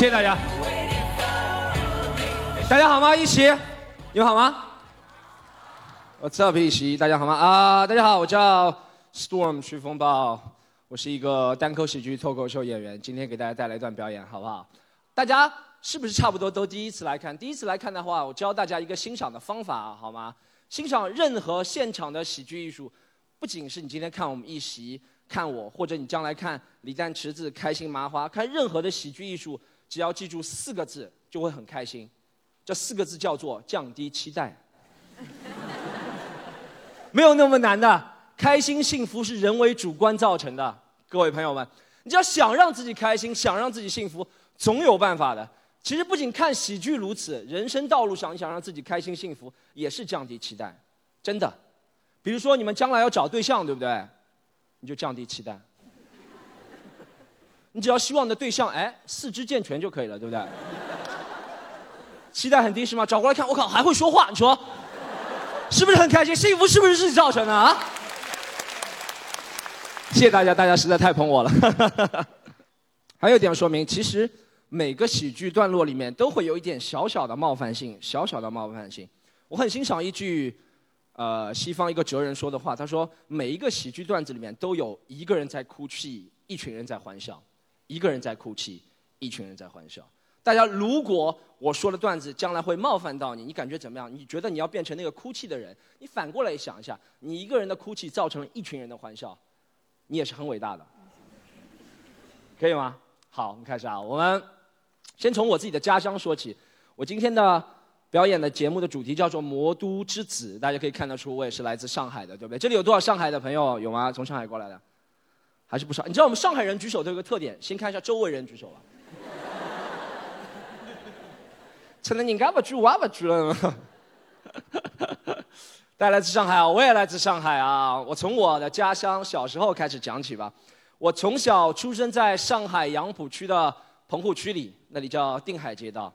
谢谢大家。大家好吗？一起，你们好吗？我叫皮奇，大家好吗？啊，大家好，我叫 Storm 徐风暴，我是一个单口喜剧脱口秀演员，今天给大家带来一段表演，好不好？大家是不是差不多都第一次来看？第一次来看的话，我教大家一个欣赏的方法，好吗？欣赏任何现场的喜剧艺术，不仅是你今天看我们一席，看我，或者你将来看李诞池子、开心麻花，看任何的喜剧艺术，只要记住四个字，就会很开心。这四个字叫做降低期待，没有那么难的。开心幸福是人为主观造成的，各位朋友们，你只要想让自己开心，想让自己幸福，总有办法的。其实不仅看喜剧如此，人生道路上你想让自己开心幸福，也是降低期待，真的。比如说你们将来要找对象，对不对？你就降低期待，你只要希望你的对象哎四肢健全就可以了，对不对？期待很低是吗？找过来看，我靠，还会说话，你说，是不是很开心？幸福是不是自己造成的啊？谢谢大家，大家实在太捧我了。还有一点说明，其实每个喜剧段落里面都会有一点小小的冒犯性，小小的冒犯性。我很欣赏一句，呃，西方一个哲人说的话，他说每一个喜剧段子里面都有一个人在哭泣，一群人在欢笑；一个人在哭泣，一群人在欢笑。大家，如果我说的段子将来会冒犯到你，你感觉怎么样？你觉得你要变成那个哭泣的人？你反过来想一下，你一个人的哭泣造成了一群人的欢笑，你也是很伟大的，可以吗？好，我们开始啊。我们先从我自己的家乡说起。我今天的表演的节目的主题叫做《魔都之子》，大家可以看得出我也是来自上海的，对不对？这里有多少上海的朋友？有吗？从上海过来的，还是不少。你知道我们上海人举手都有个特点，先看一下周围人举手吧。成了，你干不举，我不举了。大家来自上海啊，我也来自上海啊。我从我的家乡小时候开始讲起吧。我从小出生在上海杨浦区的棚户区里，那里叫定海街道，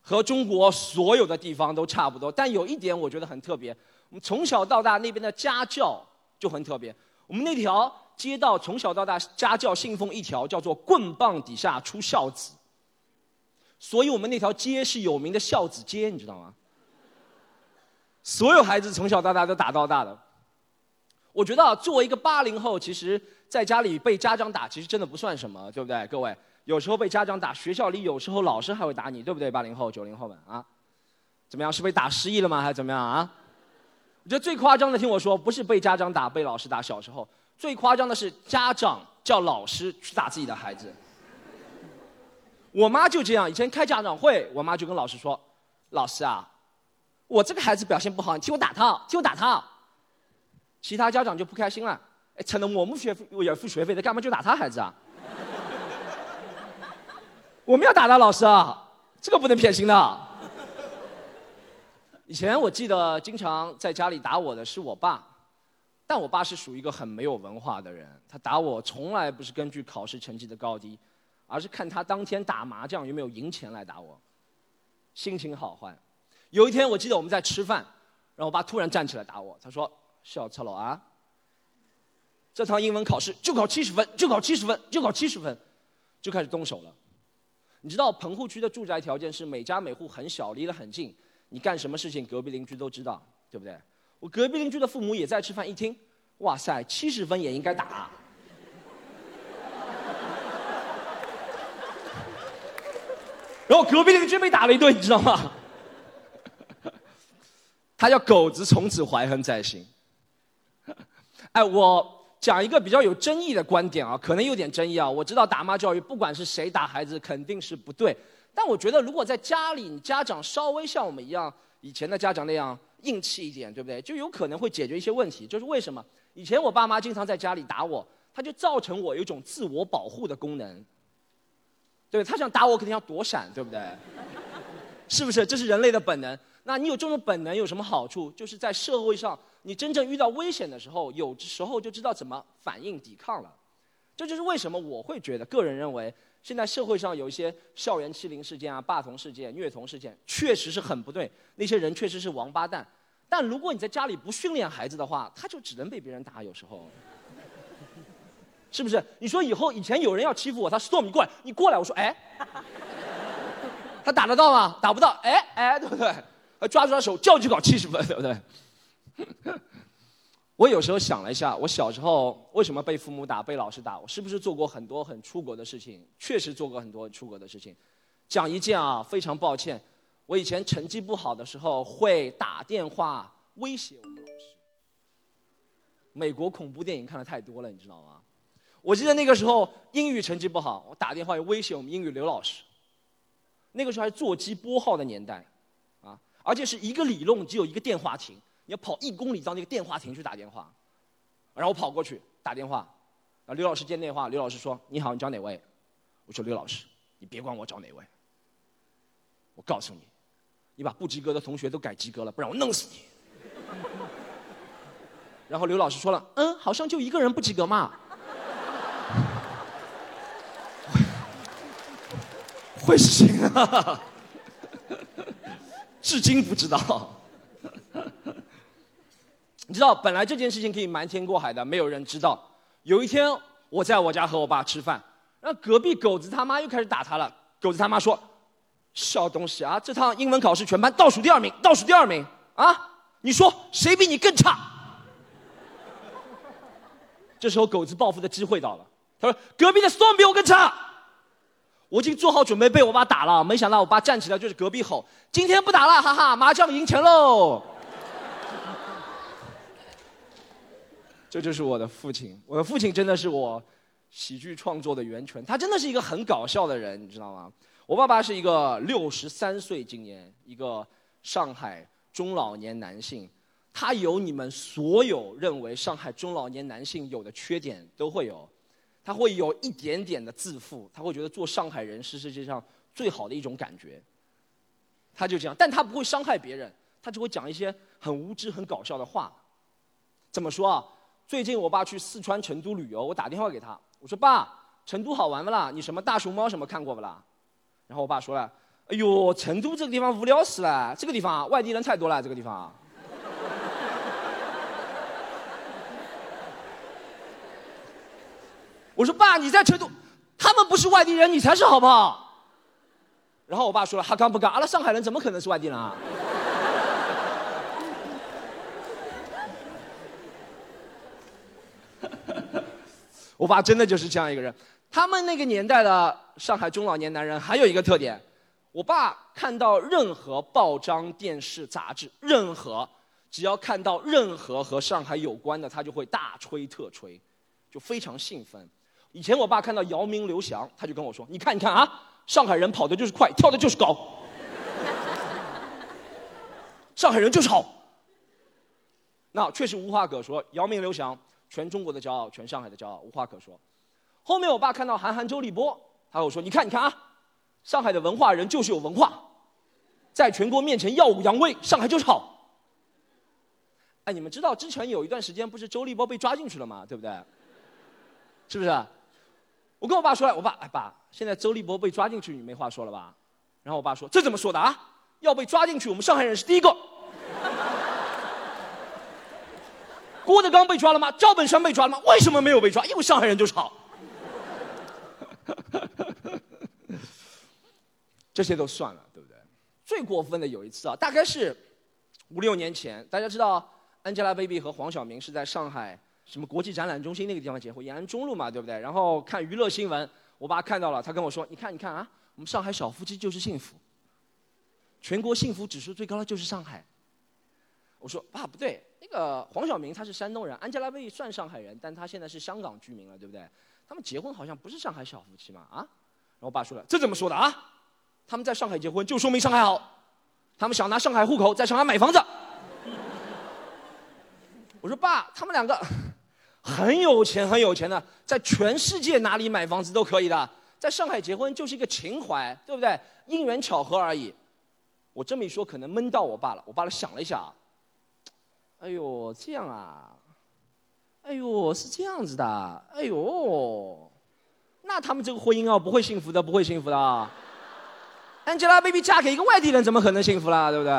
和中国所有的地方都差不多。但有一点我觉得很特别，我们从小到大那边的家教就很特别。我们那条街道从小到大家教信奉一条，叫做“棍棒底下出孝子”。所以我们那条街是有名的孝子街，你知道吗？所有孩子从小到大都打到大的。我觉得作为一个八零后，其实在家里被家长打，其实真的不算什么，对不对？各位，有时候被家长打，学校里有时候老师还会打你，对不对？八零后、九零后们啊，怎么样？是被打失忆了吗？还是怎么样啊？我觉得最夸张的，听我说，不是被家长打、被老师打，小时候最夸张的是家长叫老师去打自己的孩子。我妈就这样，以前开家长会，我妈就跟老师说：“老师啊，我这个孩子表现不好，你替我打他，替我打他。”其他家长就不开心了，哎，成了我们学费要付学费的，干嘛就打他孩子啊？我们要打他老师啊，这个不能偏心的。以前我记得经常在家里打我的是我爸，但我爸是属于一个很没有文化的人，他打我从来不是根据考试成绩的高低。而是看他当天打麻将有没有赢钱来打我，心情好坏。有一天我记得我们在吃饭，然后我爸突然站起来打我，他说：“小赤佬啊，这趟英文考试就考七十分，就考七十分，就考七十分，就开始动手了。”你知道棚户区的住宅条件是每家每户很小，离得很近，你干什么事情隔壁邻居都知道，对不对？我隔壁邻居的父母也在吃饭，一听，哇塞，七十分也应该打。然后隔壁邻居被打了一顿，你知道吗？他叫狗子，从此怀恨在心。哎，我讲一个比较有争议的观点啊，可能有点争议啊。我知道打骂教育，不管是谁打孩子，肯定是不对。但我觉得，如果在家里，你家长稍微像我们一样，以前的家长那样硬气一点，对不对？就有可能会解决一些问题。就是为什么？以前我爸妈经常在家里打我，他就造成我有一种自我保护的功能。对他想打我，肯定要躲闪，对不对？是不是？这是人类的本能。那你有这种本能有什么好处？就是在社会上，你真正遇到危险的时候，有时候就知道怎么反应、抵抗了。这就是为什么我会觉得，个人认为，现在社会上有一些校园欺凌事件啊、霸童事件、虐童事件，确实是很不对。那些人确实是王八蛋。但如果你在家里不训练孩子的话，他就只能被别人打。有时候。是不是？你说以后以前有人要欺负我，他送你过来，你过来，我说哎，他打得到吗？打不到，哎哎，对不对？抓住他手，叫就搞七十分，对不对？我有时候想了一下，我小时候为什么被父母打、被老师打？我是不是做过很多很出格的事情？确实做过很多出格的事情。讲一件啊，非常抱歉，我以前成绩不好的时候会打电话威胁我们老师。美国恐怖电影看的太多了，你知道吗？我记得那个时候英语成绩不好，我打电话威胁我们英语刘老师。那个时候还是座机拨号的年代，啊，而且是一个理论只有一个电话亭，要跑一公里到那个电话亭去打电话，然后我跑过去打电话，然后刘老师接电话，刘老师说：“你好，你找哪位？”我说：“刘老师，你别管我找哪位，我告诉你，你把不及格的同学都改及格了，不然我弄死你。”然后刘老师说了：“嗯，好像就一个人不及格嘛。”会是谁啊，至今不知道。你知道，本来这件事情可以瞒天过海的，没有人知道。有一天，我在我家和我爸吃饭，然后隔壁狗子他妈又开始打他了。狗子他妈说：“小东西啊，这趟英文考试全班倒数第二名，倒数第二名啊！你说谁比你更差？”这时候，狗子报复的机会到了。他说：“隔壁的 Storm 比我更差。”我已经做好准备被我爸打了，没想到我爸站起来就是隔壁吼：“今天不打了，哈哈，麻将赢钱喽！”这就是我的父亲，我的父亲真的是我喜剧创作的源泉，他真的是一个很搞笑的人，你知道吗？我爸爸是一个六十三岁，今年一个上海中老年男性，他有你们所有认为上海中老年男性有的缺点都会有。他会有一点点的自负，他会觉得做上海人是世界上最好的一种感觉。他就这样，但他不会伤害别人，他只会讲一些很无知、很搞笑的话。怎么说啊？最近我爸去四川成都旅游，我打电话给他，我说：“爸，成都好玩不啦？你什么大熊猫什么看过不啦？”然后我爸说了：“哎呦，成都这个地方无聊死了，这个地方外地人太多了，这个地方。”我说爸，你在成都，他们不是外地人，你才是好不好？然后我爸说了，哈刚不干，阿拉上海人怎么可能是外地人啊？我爸真的就是这样一个人。他们那个年代的上海中老年男人还有一个特点，我爸看到任何报章、电视、杂志，任何只要看到任何和上海有关的，他就会大吹特吹，就非常兴奋。以前我爸看到姚明、刘翔，他就跟我说：“你看，你看啊，上海人跑的就是快，跳的就是高，上海人就是好。”那确实无话可说，姚明、刘翔，全中国的骄傲，全上海的骄傲，无话可说。后面我爸看到韩寒、周立波，他跟我说：“你看，你看啊，上海的文化人就是有文化，在全国面前耀武扬威，上海就是好。”哎，你们知道之前有一段时间不是周立波被抓进去了吗？对不对？是不是？我跟我爸说了，我爸，哎爸，现在周立波被抓进去，你没话说了吧？然后我爸说，这怎么说的啊？要被抓进去，我们上海人是第一个。郭德纲被抓了吗？赵本山被抓了吗？为什么没有被抓？因为上海人就是好。这些都算了，对不对？最过分的有一次啊，大概是五六年前，大家知道，Angelababy 和黄晓明是在上海。什么国际展览中心那个地方结婚，延安中路嘛，对不对？然后看娱乐新闻，我爸看到了，他跟我说：“你看，你看啊，我们上海小夫妻就是幸福，全国幸福指数最高的就是上海。”我说：“爸不对，那个黄晓明他是山东人，Angelababy 算上海人，但他现在是香港居民了，对不对？他们结婚好像不是上海小夫妻嘛，啊？”然后我爸说了：“这怎么说的啊？他们在上海结婚就说明上海好，他们想拿上海户口在上海买房子。”我说：“爸，他们两个。”很有钱，很有钱的，在全世界哪里买房子都可以的，在上海结婚就是一个情怀，对不对？因缘巧合而已。我这么一说，可能闷到我爸了。我爸想了一下啊，哎呦，这样啊，哎呦，是这样子的，哎呦，那他们这个婚姻啊，不会幸福的，不会幸福的。Angelababy 嫁给一个外地人，怎么可能幸福啦？对不对？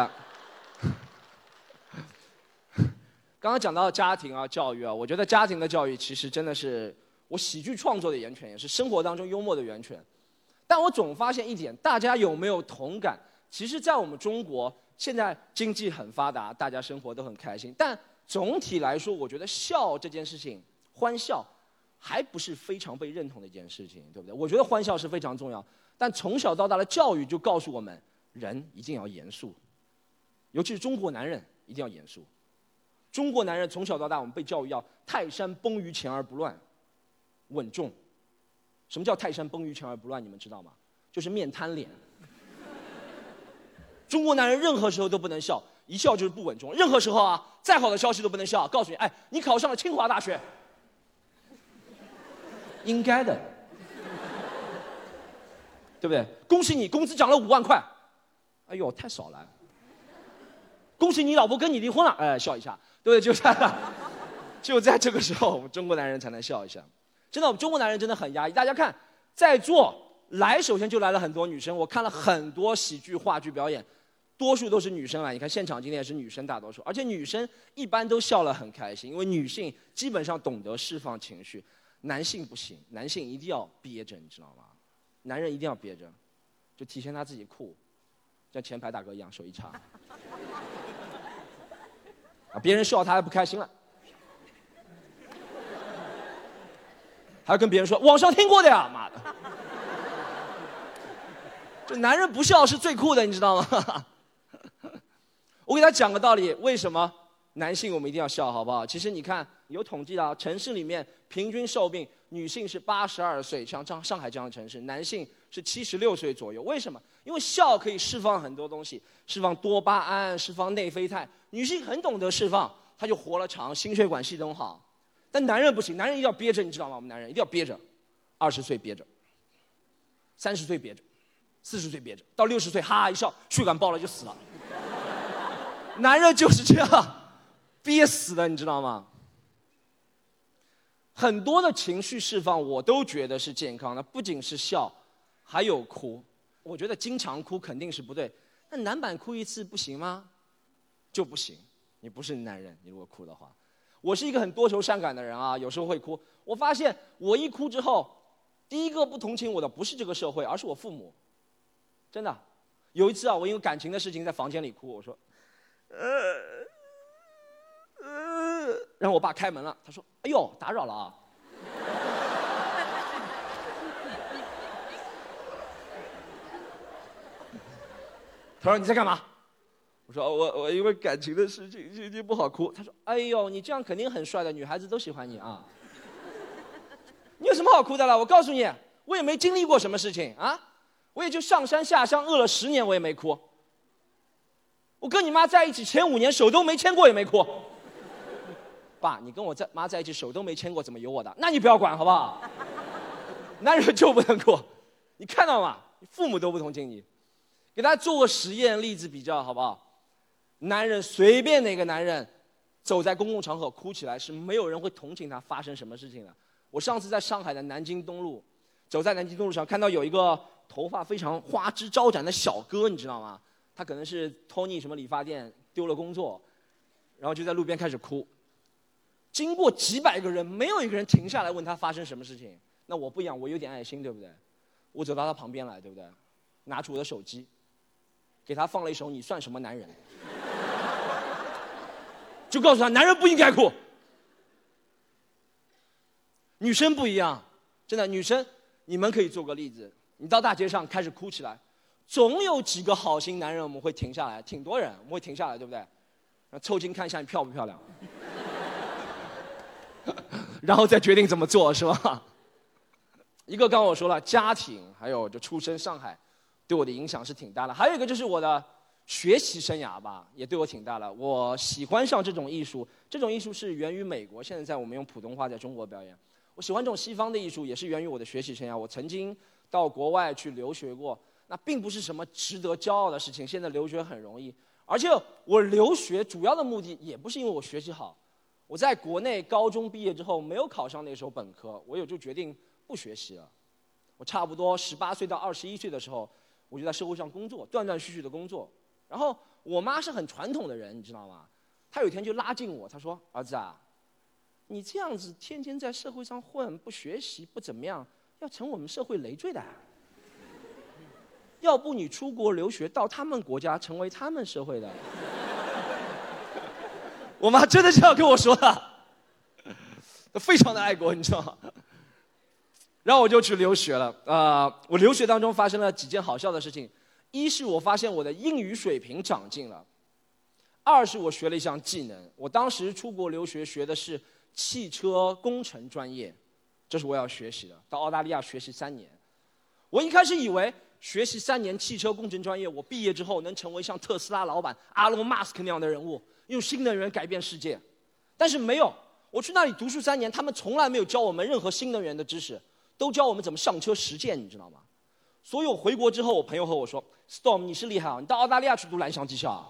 刚刚讲到家庭啊，教育啊，我觉得家庭的教育其实真的是我喜剧创作的源泉，也是生活当中幽默的源泉。但我总发现一点，大家有没有同感？其实，在我们中国，现在经济很发达，大家生活都很开心。但总体来说，我觉得笑这件事情，欢笑，还不是非常被认同的一件事情，对不对？我觉得欢笑是非常重要。但从小到大的教育就告诉我们，人一定要严肃，尤其是中国男人一定要严肃。中国男人从小到大，我们被教育要泰山崩于前而不乱，稳重。什么叫泰山崩于前而不乱？你们知道吗？就是面瘫脸。中国男人任何时候都不能笑，一笑就是不稳重。任何时候啊，再好的消息都不能笑。告诉你，哎，你考上了清华大学，应该的，对不对？恭喜你，工资涨了五万块。哎呦，太少了。恭喜你老婆跟你离婚了，哎，笑一下，对不对？就在，就在这个时候，我们中国男人才能笑一下。真的，我们中国男人真的很压抑。大家看，在座来，首先就来了很多女生。我看了很多喜剧、话剧表演，多数都是女生来。你看现场今天也是女生大多数，而且女生一般都笑了很开心，因为女性基本上懂得释放情绪，男性不行，男性一定要憋着，你知道吗？男人一定要憋着，就体现他自己酷，像前排大哥一样，手一插，啊，别人笑他还不开心了。还要跟别人说网上听过的呀，妈的！这男人不笑是最酷的，你知道吗？我给他讲个道理，为什么男性我们一定要笑，好不好？其实你看，有统计的，城市里面平均寿命，女性是八十二岁，像上上海这样的城市，男性是七十六岁左右。为什么？因为笑可以释放很多东西，释放多巴胺，释放内啡肽。女性很懂得释放，她就活了长，心血管系统好。但男人不行，男人一定要憋着，你知道吗？我们男人一定要憋着，二十岁憋着，三十岁憋着，四十岁憋着，到六十岁哈哈一笑，血管爆了就死了。男人就是这样憋死的，你知道吗？很多的情绪释放，我都觉得是健康的，不仅是笑，还有哭。我觉得经常哭肯定是不对，那男版哭一次不行吗？就不行，你不是男人，你如果哭的话。我是一个很多愁善感的人啊，有时候会哭。我发现我一哭之后，第一个不同情我的不是这个社会，而是我父母。真的，有一次啊，我因为感情的事情在房间里哭，我说，呃，呃，然后我爸开门了，他说：“哎呦，打扰了啊。”他说：“你在干嘛？”我说我我因为感情的事情心情不好哭。他说：“哎呦，你这样肯定很帅的，女孩子都喜欢你啊。你有什么好哭的了？我告诉你，我也没经历过什么事情啊，我也就上山下乡饿了十年，我也没哭。我跟你妈在一起前五年手都没牵过也没哭。爸，你跟我在妈在一起手都没牵过，怎么有我的？那你不要管好不好？男人就不能哭，你看到吗？父母都不同情你，给大家做个实验例子比较好不好？”男人随便哪个男人，走在公共场合哭起来是没有人会同情他发生什么事情的。我上次在上海的南京东路，走在南京东路上，看到有一个头发非常花枝招展的小哥，你知道吗？他可能是托尼什么理发店丢了工作，然后就在路边开始哭。经过几百个人，没有一个人停下来问他发生什么事情。那我不一样，我有点爱心，对不对？我走到他旁边来，对不对？拿出我的手机，给他放了一首《你算什么男人》。就告诉他，男人不应该哭，女生不一样，真的，女生你们可以做个例子，你到大街上开始哭起来，总有几个好心男人我们会停下来，挺多人我们会停下来，对不对？凑近看一下你漂不漂亮，然后再决定怎么做，是吧？一个刚刚我说了，家庭还有就出生上海，对我的影响是挺大的，还有一个就是我的。学习生涯吧，也对我挺大的。我喜欢上这种艺术，这种艺术是源于美国，现在在我们用普通话在中国表演。我喜欢这种西方的艺术，也是源于我的学习生涯。我曾经到国外去留学过，那并不是什么值得骄傲的事情。现在留学很容易，而且我留学主要的目的也不是因为我学习好。我在国内高中毕业之后没有考上那时候本科，我也就决定不学习了。我差不多十八岁到二十一岁的时候，我就在社会上工作，断断续续的工作。然后我妈是很传统的人，你知道吗？她有一天就拉近我，她说：“儿子啊，你这样子天天在社会上混，不学习不怎么样，要成我们社会累赘的。要不你出国留学，到他们国家成为他们社会的。我妈真的这样跟我说的，非常的爱国，你知道吗？然后我就去留学了。啊，我留学当中发生了几件好笑的事情。一是我发现我的英语水平长进了，二是我学了一项技能。我当时出国留学学的是汽车工程专业，这是我要学习的。到澳大利亚学习三年，我一开始以为学习三年汽车工程专业，我毕业之后能成为像特斯拉老板阿隆·马斯克那样的人物，用新能源改变世界。但是没有，我去那里读书三年，他们从来没有教我们任何新能源的知识，都教我们怎么上车实践，你知道吗？所以我回国之后，我朋友和我说：“Storm，你是厉害啊，你到澳大利亚去读蓝翔技校。”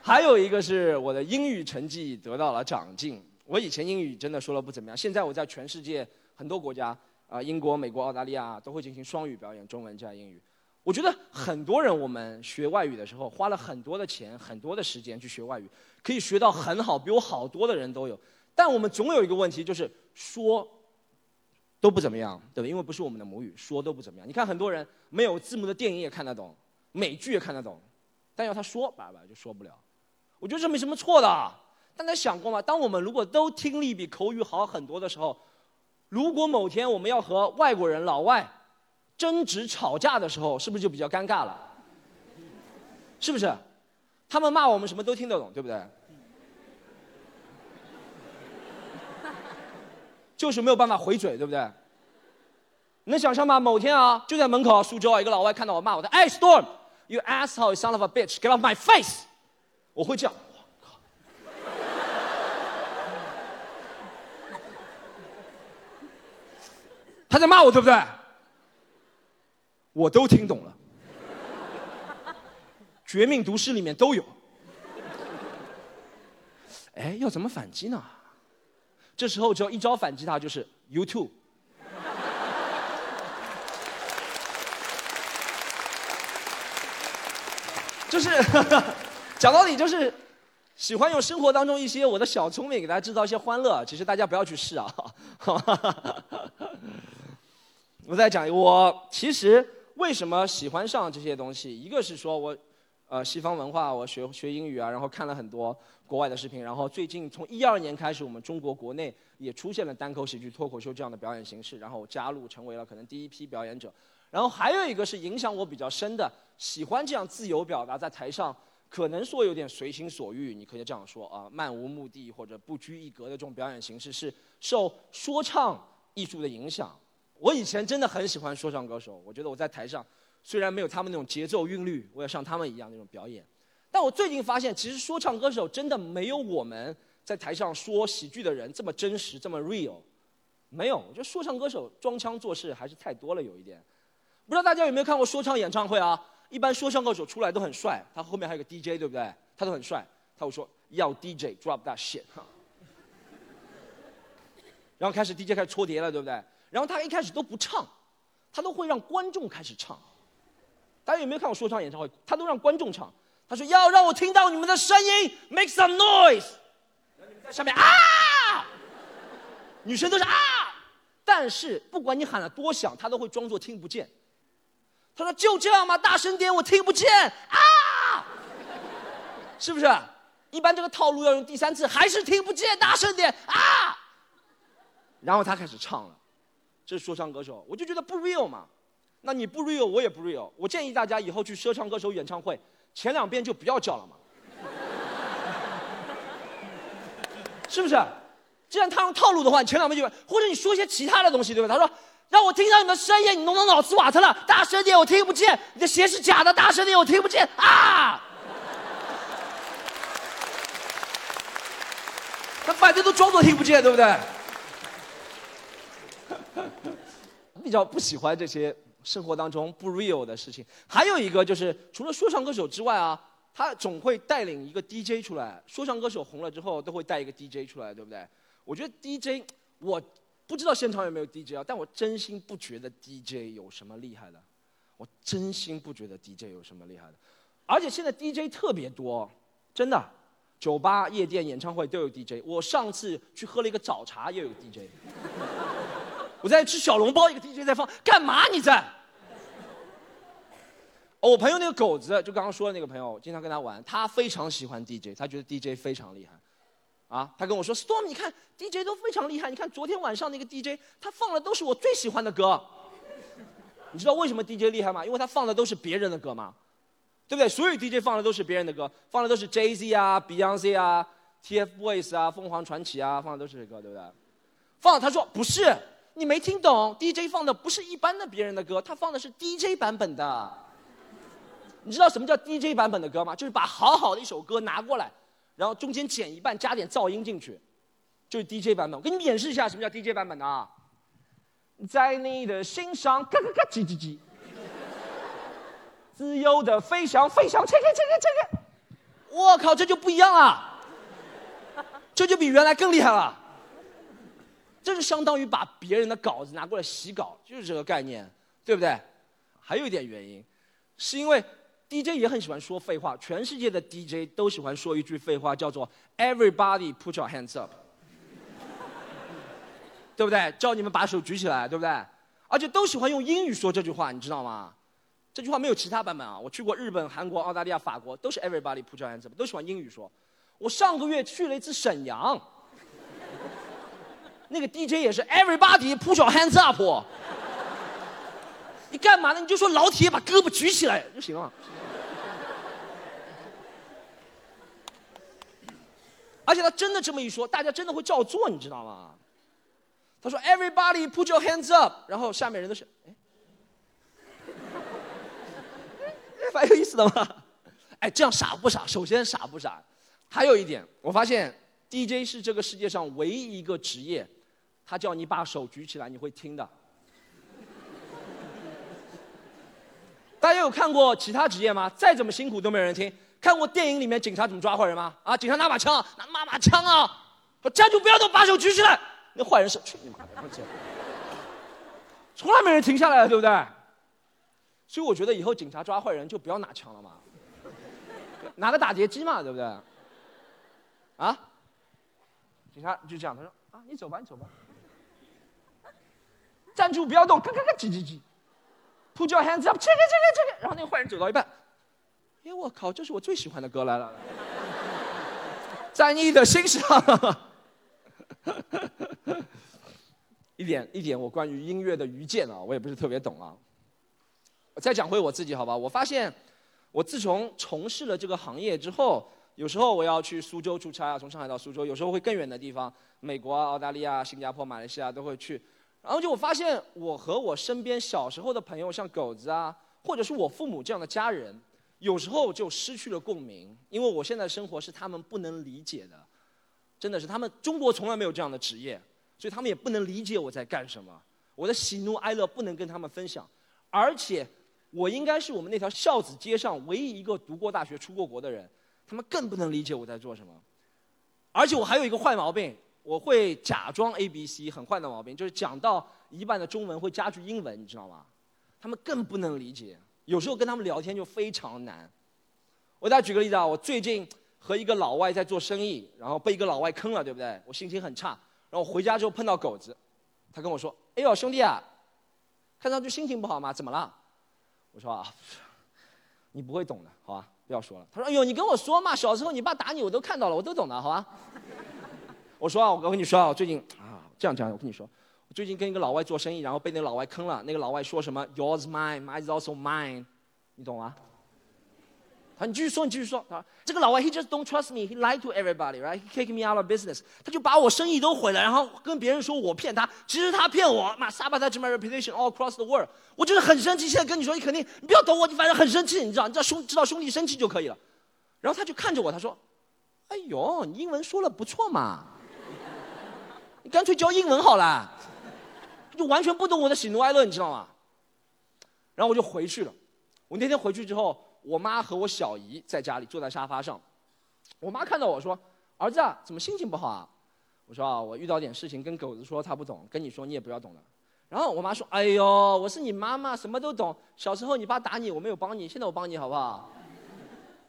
还有一个是我的英语成绩得到了长进。我以前英语真的说的不怎么样，现在我在全世界很多国家，啊，英国、美国、澳大利亚都会进行双语表演，中文加英语。我觉得很多人我们学外语的时候花了很多的钱、很多的时间去学外语，可以学到很好，比我好多的人都有。但我们总有一个问题，就是说。都不怎么样，对吧？因为不是我们的母语，说都不怎么样。你看很多人没有字幕的电影也看得懂，美剧也看得懂，但要他说，叭叭就说不了。我觉得这没什么错的。大家想过吗？当我们如果都听力比口语好很多的时候，如果某天我们要和外国人老外争执吵架的时候，是不是就比较尴尬了？是不是？他们骂我们什么都听得懂，对不对？就是没有办法回嘴，对不对？能想象吗？某天啊，就在门口苏州啊，一个老外看到我骂我，的哎，Storm，you asshole son of a bitch，get off my face！我会这样，他在骂我，对不对？我都听懂了，《绝命毒师》里面都有。哎，要怎么反击呢？这时候只要一招反击他，就是 YouTube。就是 讲道理，就是喜欢用生活当中一些我的小聪明给大家制造一些欢乐。其实大家不要去试啊。我再讲，我其实为什么喜欢上这些东西？一个是说我。呃，西方文化，我学学英语啊，然后看了很多国外的视频，然后最近从一二年开始，我们中国国内也出现了单口喜剧、脱口秀这样的表演形式，然后我加入成为了可能第一批表演者。然后还有一个是影响我比较深的，喜欢这样自由表达，在台上可能说有点随心所欲，你可以这样说啊，漫无目的或者不拘一格的这种表演形式，是受说唱艺术的影响。我以前真的很喜欢说唱歌手，我觉得我在台上。虽然没有他们那种节奏韵律，我要像他们一样那种表演，但我最近发现，其实说唱歌手真的没有我们在台上说喜剧的人这么真实，这么 real。没有，我觉得说唱歌手装腔作势还是太多了，有一点。不知道大家有没有看过说唱演唱会啊？一般说唱歌手出来都很帅，他后面还有个 DJ，对不对？他都很帅，他会说要 DJ drop that shit，然后开始 DJ 开始搓碟了，对不对？然后他一开始都不唱，他都会让观众开始唱。大家有没有看过说唱演唱会？他都让观众唱。他说：“要让我听到你们的声音，make some noise。”在下面啊，女生都是啊。但是不管你喊了多响，他都会装作听不见。他说：“就这样吗？大声点，我听不见啊。”是不是？一般这个套路要用第三次，还是听不见，大声点啊。然后他开始唱了，这是说唱歌手，我就觉得不 real 嘛。那你不 real，我也不 real。我建议大家以后去说唱歌手演唱会，前两遍就不要叫了嘛，是不是？既然他用套路的话，你前两遍就，或者你说一些其他的东西，对吧？他说让我听到你的声音，你弄到脑子瓦特了，大声点，我听不见。你的鞋是假的，大声点，我听不见啊！他反正都装作听不见，对不对？比较不喜欢这些。生活当中不 real 的事情，还有一个就是，除了说唱歌手之外啊，他总会带领一个 DJ 出来。说唱歌手红了之后，都会带一个 DJ 出来，对不对？我觉得 DJ，我不知道现场有没有 DJ 啊，但我真心不觉得 DJ 有什么厉害的。我真心不觉得 DJ 有什么厉害的，而且现在 DJ 特别多，真的，酒吧、夜店、演唱会都有 DJ。我上次去喝了一个早茶，又有 DJ。我在吃小笼包，一个 DJ 在放，干嘛你在？我朋友那个狗子，就刚刚说的那个朋友，经常跟他玩，他非常喜欢 DJ，他觉得 DJ 非常厉害。啊，他跟我说，Storm，你看 DJ 都非常厉害，你看昨天晚上那个 DJ，他放的都是我最喜欢的歌。你知道为什么 DJ 厉害吗？因为他放的都是别人的歌嘛，对不对？所有 DJ 放的都是别人的歌，放的都是 Jay Z 啊、Beyonce 啊、TFBOYS 啊、凤凰传奇啊，放的都是这歌，对不对？放，他说不是，你没听懂，DJ 放的不是一般的别人的歌，他放的是 DJ 版本的。你知道什么叫 DJ 版本的歌吗？就是把好好的一首歌拿过来，然后中间剪一半，加点噪音进去，就是 DJ 版本。我给你演示一下什么叫 DJ 版本的啊。在你的心上，咯咯咯，叽叽叽，自由的飞翔，飞翔，切切切切切切，我靠，这就不一样了，这就比原来更厉害了，这就相当于把别人的稿子拿过来洗稿，就是这个概念，对不对？还有一点原因，是因为 DJ 也很喜欢说废话，全世界的 DJ 都喜欢说一句废话，叫做 “Everybody put your hands up”。对不对？叫你们把手举起来，对不对？而且都喜欢用英语说这句话，你知道吗？这句话没有其他版本啊！我去过日本、韩国、澳大利亚、法国，都是 Everybody put your hands up，都喜欢英语说。我上个月去了一次沈阳，那个 DJ 也是 Everybody put your hands up。你干嘛呢？你就说老铁把胳膊举起来就行了。而且他真的这么一说，大家真的会照做，你知道吗？他说：“Everybody put your hands up。”然后下面人都是，哎，蛮有意思的嘛。哎，这样傻不傻？首先傻不傻？还有一点，我发现 DJ 是这个世界上唯一一个职业，他叫你把手举起来，你会听的。大家有看过其他职业吗？再怎么辛苦都没人听。看过电影里面警察怎么抓坏人吗？啊，警察拿把枪，拿妈把枪啊，说站住，不要动，把手举起来。那坏人是去你妈的！从来没人停下来，对不对？所以我觉得以后警察抓坏人就不要拿枪了嘛，拿个打劫机嘛，对不对？啊？警察就这样，他说：“啊，你走吧，你走吧，站住，不要动，咔咔咔，叽叽叽，Put your hands up，这个这个这个。”然后那个坏人走到一半，哎，我靠，这是我最喜欢的歌来了，在你的心上。一点一点，我关于音乐的愚见啊，我也不是特别懂啊。我再讲回我自己好吧，我发现我自从从事了这个行业之后，有时候我要去苏州出差啊，从上海到苏州，有时候会更远的地方，美国啊、澳大利亚、新加坡、马来西亚都会去。然后就我发现，我和我身边小时候的朋友，像狗子啊，或者是我父母这样的家人，有时候就失去了共鸣，因为我现在生活是他们不能理解的。真的是他们中国从来没有这样的职业，所以他们也不能理解我在干什么。我的喜怒哀乐不能跟他们分享，而且我应该是我们那条孝子街上唯一一个读过大学、出过国的人，他们更不能理解我在做什么。而且我还有一个坏毛病，我会假装 A B C，很坏的毛病，就是讲到一半的中文会加句英文，你知道吗？他们更不能理解，有时候跟他们聊天就非常难。我再举个例子啊，我最近。和一个老外在做生意，然后被一个老外坑了，对不对？我心情很差。然后回家之后碰到狗子，他跟我说：“哎呦，兄弟啊，看上去心情不好吗？怎么了？”我说：“啊，你不会懂的，好吧？不要说了。”他说：“哎呦，你跟我说嘛，小时候你爸打你，我都看到了，我都懂的，好吧？”我说：“啊，我跟你说啊，我最近啊，这样讲，我跟你说，我最近跟一个老外做生意，然后被那个老外坑了。那个老外说什么？Yours mine, mine is also mine，你懂吗？”他，你继续说，你继续说。啊，这个老外，he just don't trust me. He lied to everybody, right? He kick me out of business. 他就把我生意都毁了，然后跟别人说我骗他，其实他骗我。妈，sabotage my reputation all across the world. 我就是很生气，现在跟你说，你肯定，你不要懂我，你反正很生气，你知道，你知道兄，知道兄弟生气就可以了。然后他就看着我，他说：“哎呦，你英文说了不错嘛，你干脆教英文好了。”就完全不懂我的喜怒哀乐，你知道吗？然后我就回去了。我那天回去之后。我妈和我小姨在家里坐在沙发上，我妈看到我说：“儿子啊，怎么心情不好啊？”我说：“啊，我遇到点事情，跟狗子说他不懂，跟你说你也不要懂了。”然后我妈说：“哎呦，我是你妈妈，什么都懂。小时候你爸打你，我没有帮你，现在我帮你好不好？”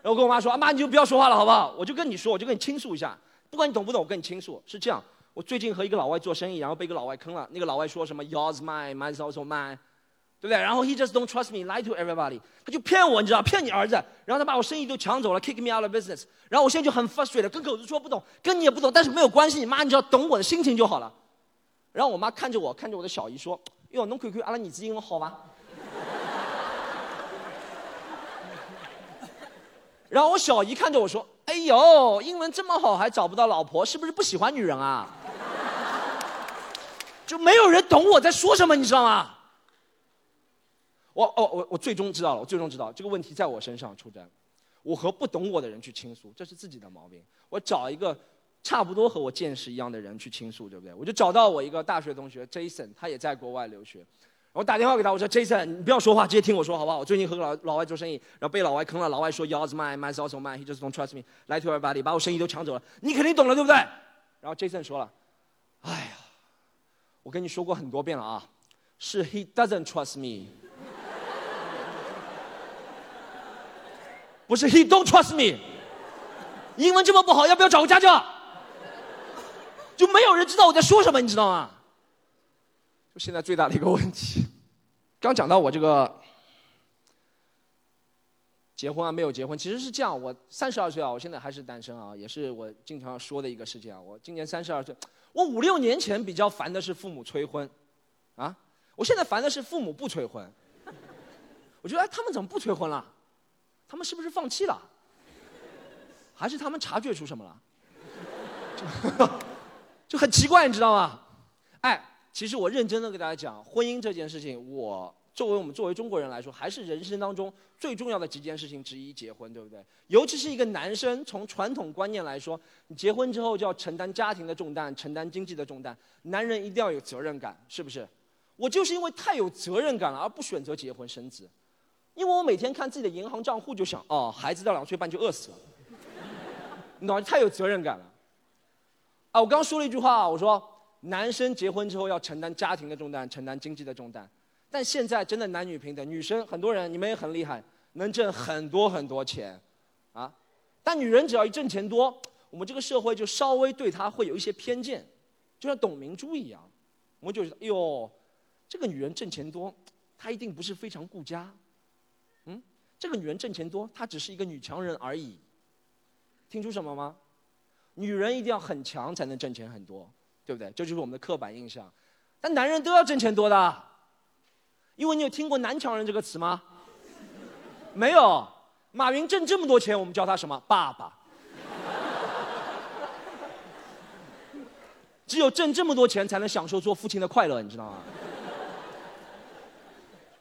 然后我跟我妈说：“啊妈，你就不要说话了，好不好？我就跟你说，我就跟你倾诉一下，不管你懂不懂，我跟你倾诉。是这样，我最近和一个老外做生意，然后被一个老外坑了。那个老外说什么 “Yours mine, mine's also mine”，对不对？然后 he just don't trust me, lie to everybody，他就骗我，你知道，骗你儿子。然后他把我生意都抢走了，kick me out of business。然后我现在就很 frustrated，跟狗子说不懂，跟你也不懂，但是没有关系，你妈，你只要懂我的心情就好了。然后我妈看着我，看着我的小姨说：“哟，侬看看阿拉儿子英文好吗？”然后我小姨看着我说：“哎呦，英文这么好还找不到老婆，是不是不喜欢女人啊？”就没有人懂我在说什么，你知道吗？我哦我我最终知道了，我最终知道这个问题在我身上出征。我和不懂我的人去倾诉，这是自己的毛病。我找一个差不多和我见识一样的人去倾诉，对不对？我就找到我一个大学同学 Jason，他也在国外留学。我打电话给他，我说 Jason，你不要说话，直接听我说好不好？我最近和老老外做生意，然后被老外坑了。老外说 Yours mine, mine's also mine. He just don't trust me. Lie to everybody，把我生意都抢走了。你肯定懂了，对不对？然后 Jason 说了，哎呀，我跟你说过很多遍了啊，是 He doesn't trust me，不是 He don't trust me。英文这么不好，要不要找个家教？就没有人知道我在说什么，你知道吗？就现在最大的一个问题，刚讲到我这个结婚啊，没有结婚，其实是这样。我三十二岁啊，我现在还是单身啊，也是我经常说的一个事情啊。我今年三十二岁，我五六年前比较烦的是父母催婚，啊，我现在烦的是父母不催婚。我觉得哎，他们怎么不催婚了？他们是不是放弃了？还是他们察觉出什么了？就 很奇怪，你知道吗？哎。其实我认真的给大家讲，婚姻这件事情，我作为我们作为中国人来说，还是人生当中最重要的几件事情之一，结婚，对不对？尤其是一个男生，从传统观念来说，你结婚之后就要承担家庭的重担，承担经济的重担，男人一定要有责任感，是不是？我就是因为太有责任感了，而不选择结婚生子，因为我每天看自己的银行账户就想，哦，孩子到两岁半就饿死了，你懂吗？太有责任感了。啊，我刚说了一句话，我说。男生结婚之后要承担家庭的重担，承担经济的重担，但现在真的男女平等，女生很多人你们也很厉害，能挣很多很多钱，啊，但女人只要一挣钱多，我们这个社会就稍微对她会有一些偏见，就像董明珠一样，我们就觉得，哎呦，这个女人挣钱多，她一定不是非常顾家，嗯，这个女人挣钱多，她只是一个女强人而已，听出什么吗？女人一定要很强才能挣钱很多。对不对？这就是我们的刻板印象。但男人都要挣钱多的，因为你有听过“男强人”这个词吗？没有。马云挣这么多钱，我们叫他什么？爸爸。只有挣这么多钱，才能享受做父亲的快乐，你知道吗？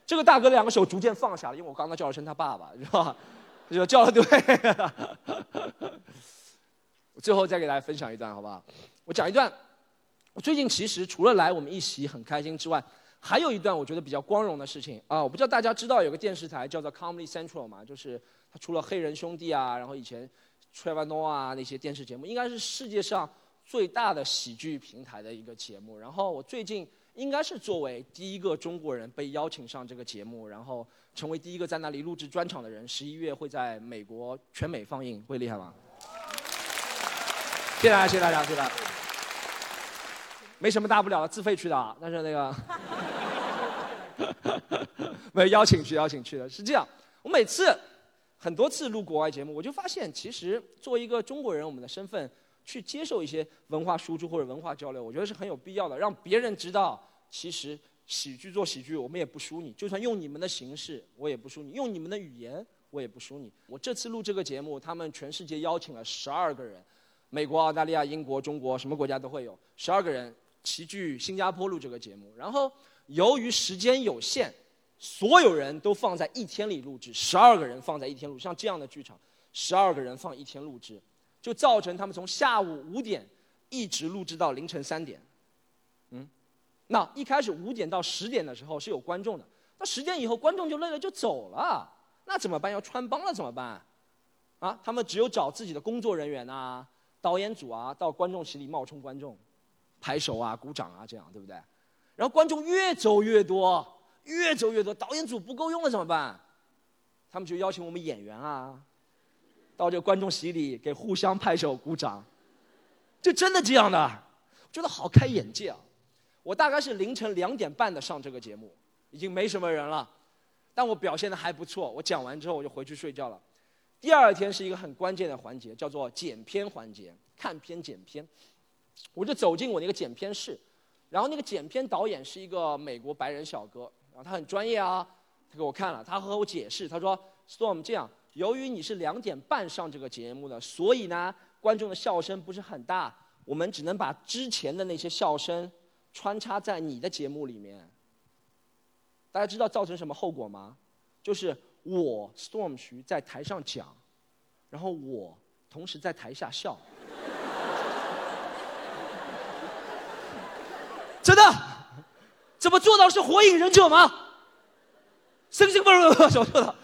这个大哥两个手逐渐放下了，因为我刚刚叫了声他爸爸，是吧？就叫了对。最后再给大家分享一段，好不好？我讲一段。我最近其实除了来我们一席很开心之外，还有一段我觉得比较光荣的事情啊！我不知道大家知道有个电视台叫做 Comedy Central 吗？就是它出了《黑人兄弟》啊，然后以前 Trevor Noah 啊那些电视节目，应该是世界上最大的喜剧平台的一个节目。然后我最近应该是作为第一个中国人被邀请上这个节目，然后成为第一个在那里录制专场的人。十一月会在美国全美放映，会厉害吗？谢谢大家，谢谢大家，谢谢大家。没什么大不了的，自费去的。但是那个，没邀请去，邀请去的是这样。我每次很多次录国外节目，我就发现，其实作为一个中国人，我们的身份去接受一些文化输出或者文化交流，我觉得是很有必要的。让别人知道，其实喜剧做喜剧，我们也不输你。就算用你们的形式，我也不输你；用你们的语言，我也不输你。我这次录这个节目，他们全世界邀请了十二个人，美国、澳大利亚、英国、中国，什么国家都会有十二个人。齐聚新加坡录这个节目，然后由于时间有限，所有人都放在一天里录制，十二个人放在一天录，像这样的剧场，十二个人放一天录制，就造成他们从下午五点一直录制到凌晨三点。嗯，那一开始五点到十点的时候是有观众的，那十点以后观众就累了就走了，那怎么办？要穿帮了怎么办？啊，他们只有找自己的工作人员啊、导演组啊到观众席里冒充观众。拍手啊，鼓掌啊，这样对不对？然后观众越走越多，越走越多，导演组不够用了怎么办？他们就邀请我们演员啊，到这个观众席里给互相拍手鼓掌，就真的这样的，觉得好开眼界啊！我大概是凌晨两点半的上这个节目，已经没什么人了，但我表现的还不错。我讲完之后我就回去睡觉了。第二天是一个很关键的环节，叫做剪片环节，看片剪片。我就走进我那个剪片室，然后那个剪片导演是一个美国白人小哥，然后他很专业啊，他给我看了，他和我解释，他说：“Storm，这样。”由于你是两点半上这个节目的，所以呢，观众的笑声不是很大，我们只能把之前的那些笑声穿插在你的节目里面。大家知道造成什么后果吗？就是我 Storm 徐在台上讲，然后我同时在台下笑。真的？怎么做到是火影忍者吗？生生不如不说错了。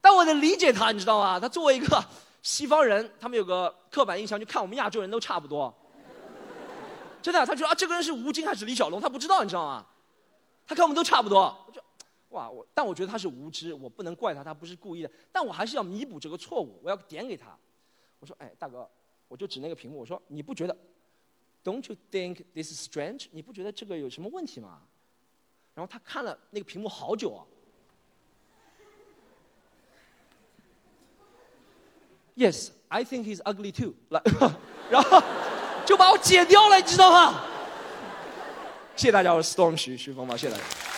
但我能理解他，你知道吗？他作为一个西方人，他们有个刻板印象，就看我们亚洲人都差不多。真的，他觉得啊，这个人是吴京还是李小龙，他不知道，你知道吗？他看我们都差不多。我就，哇，我，但我觉得他是无知，我不能怪他，他不是故意的。但我还是要弥补这个错误，我要点给他。我说，哎，大哥，我就指那个屏幕，我说，你不觉得？Don't you think this is strange？你不觉得这个有什么问题吗？然后他看了那个屏幕好久啊。Yes, I think he's ugly too. 来，然后就把我解掉了，你知道吗？谢谢大家，我是 Storm 徐徐峰吧，谢谢大家。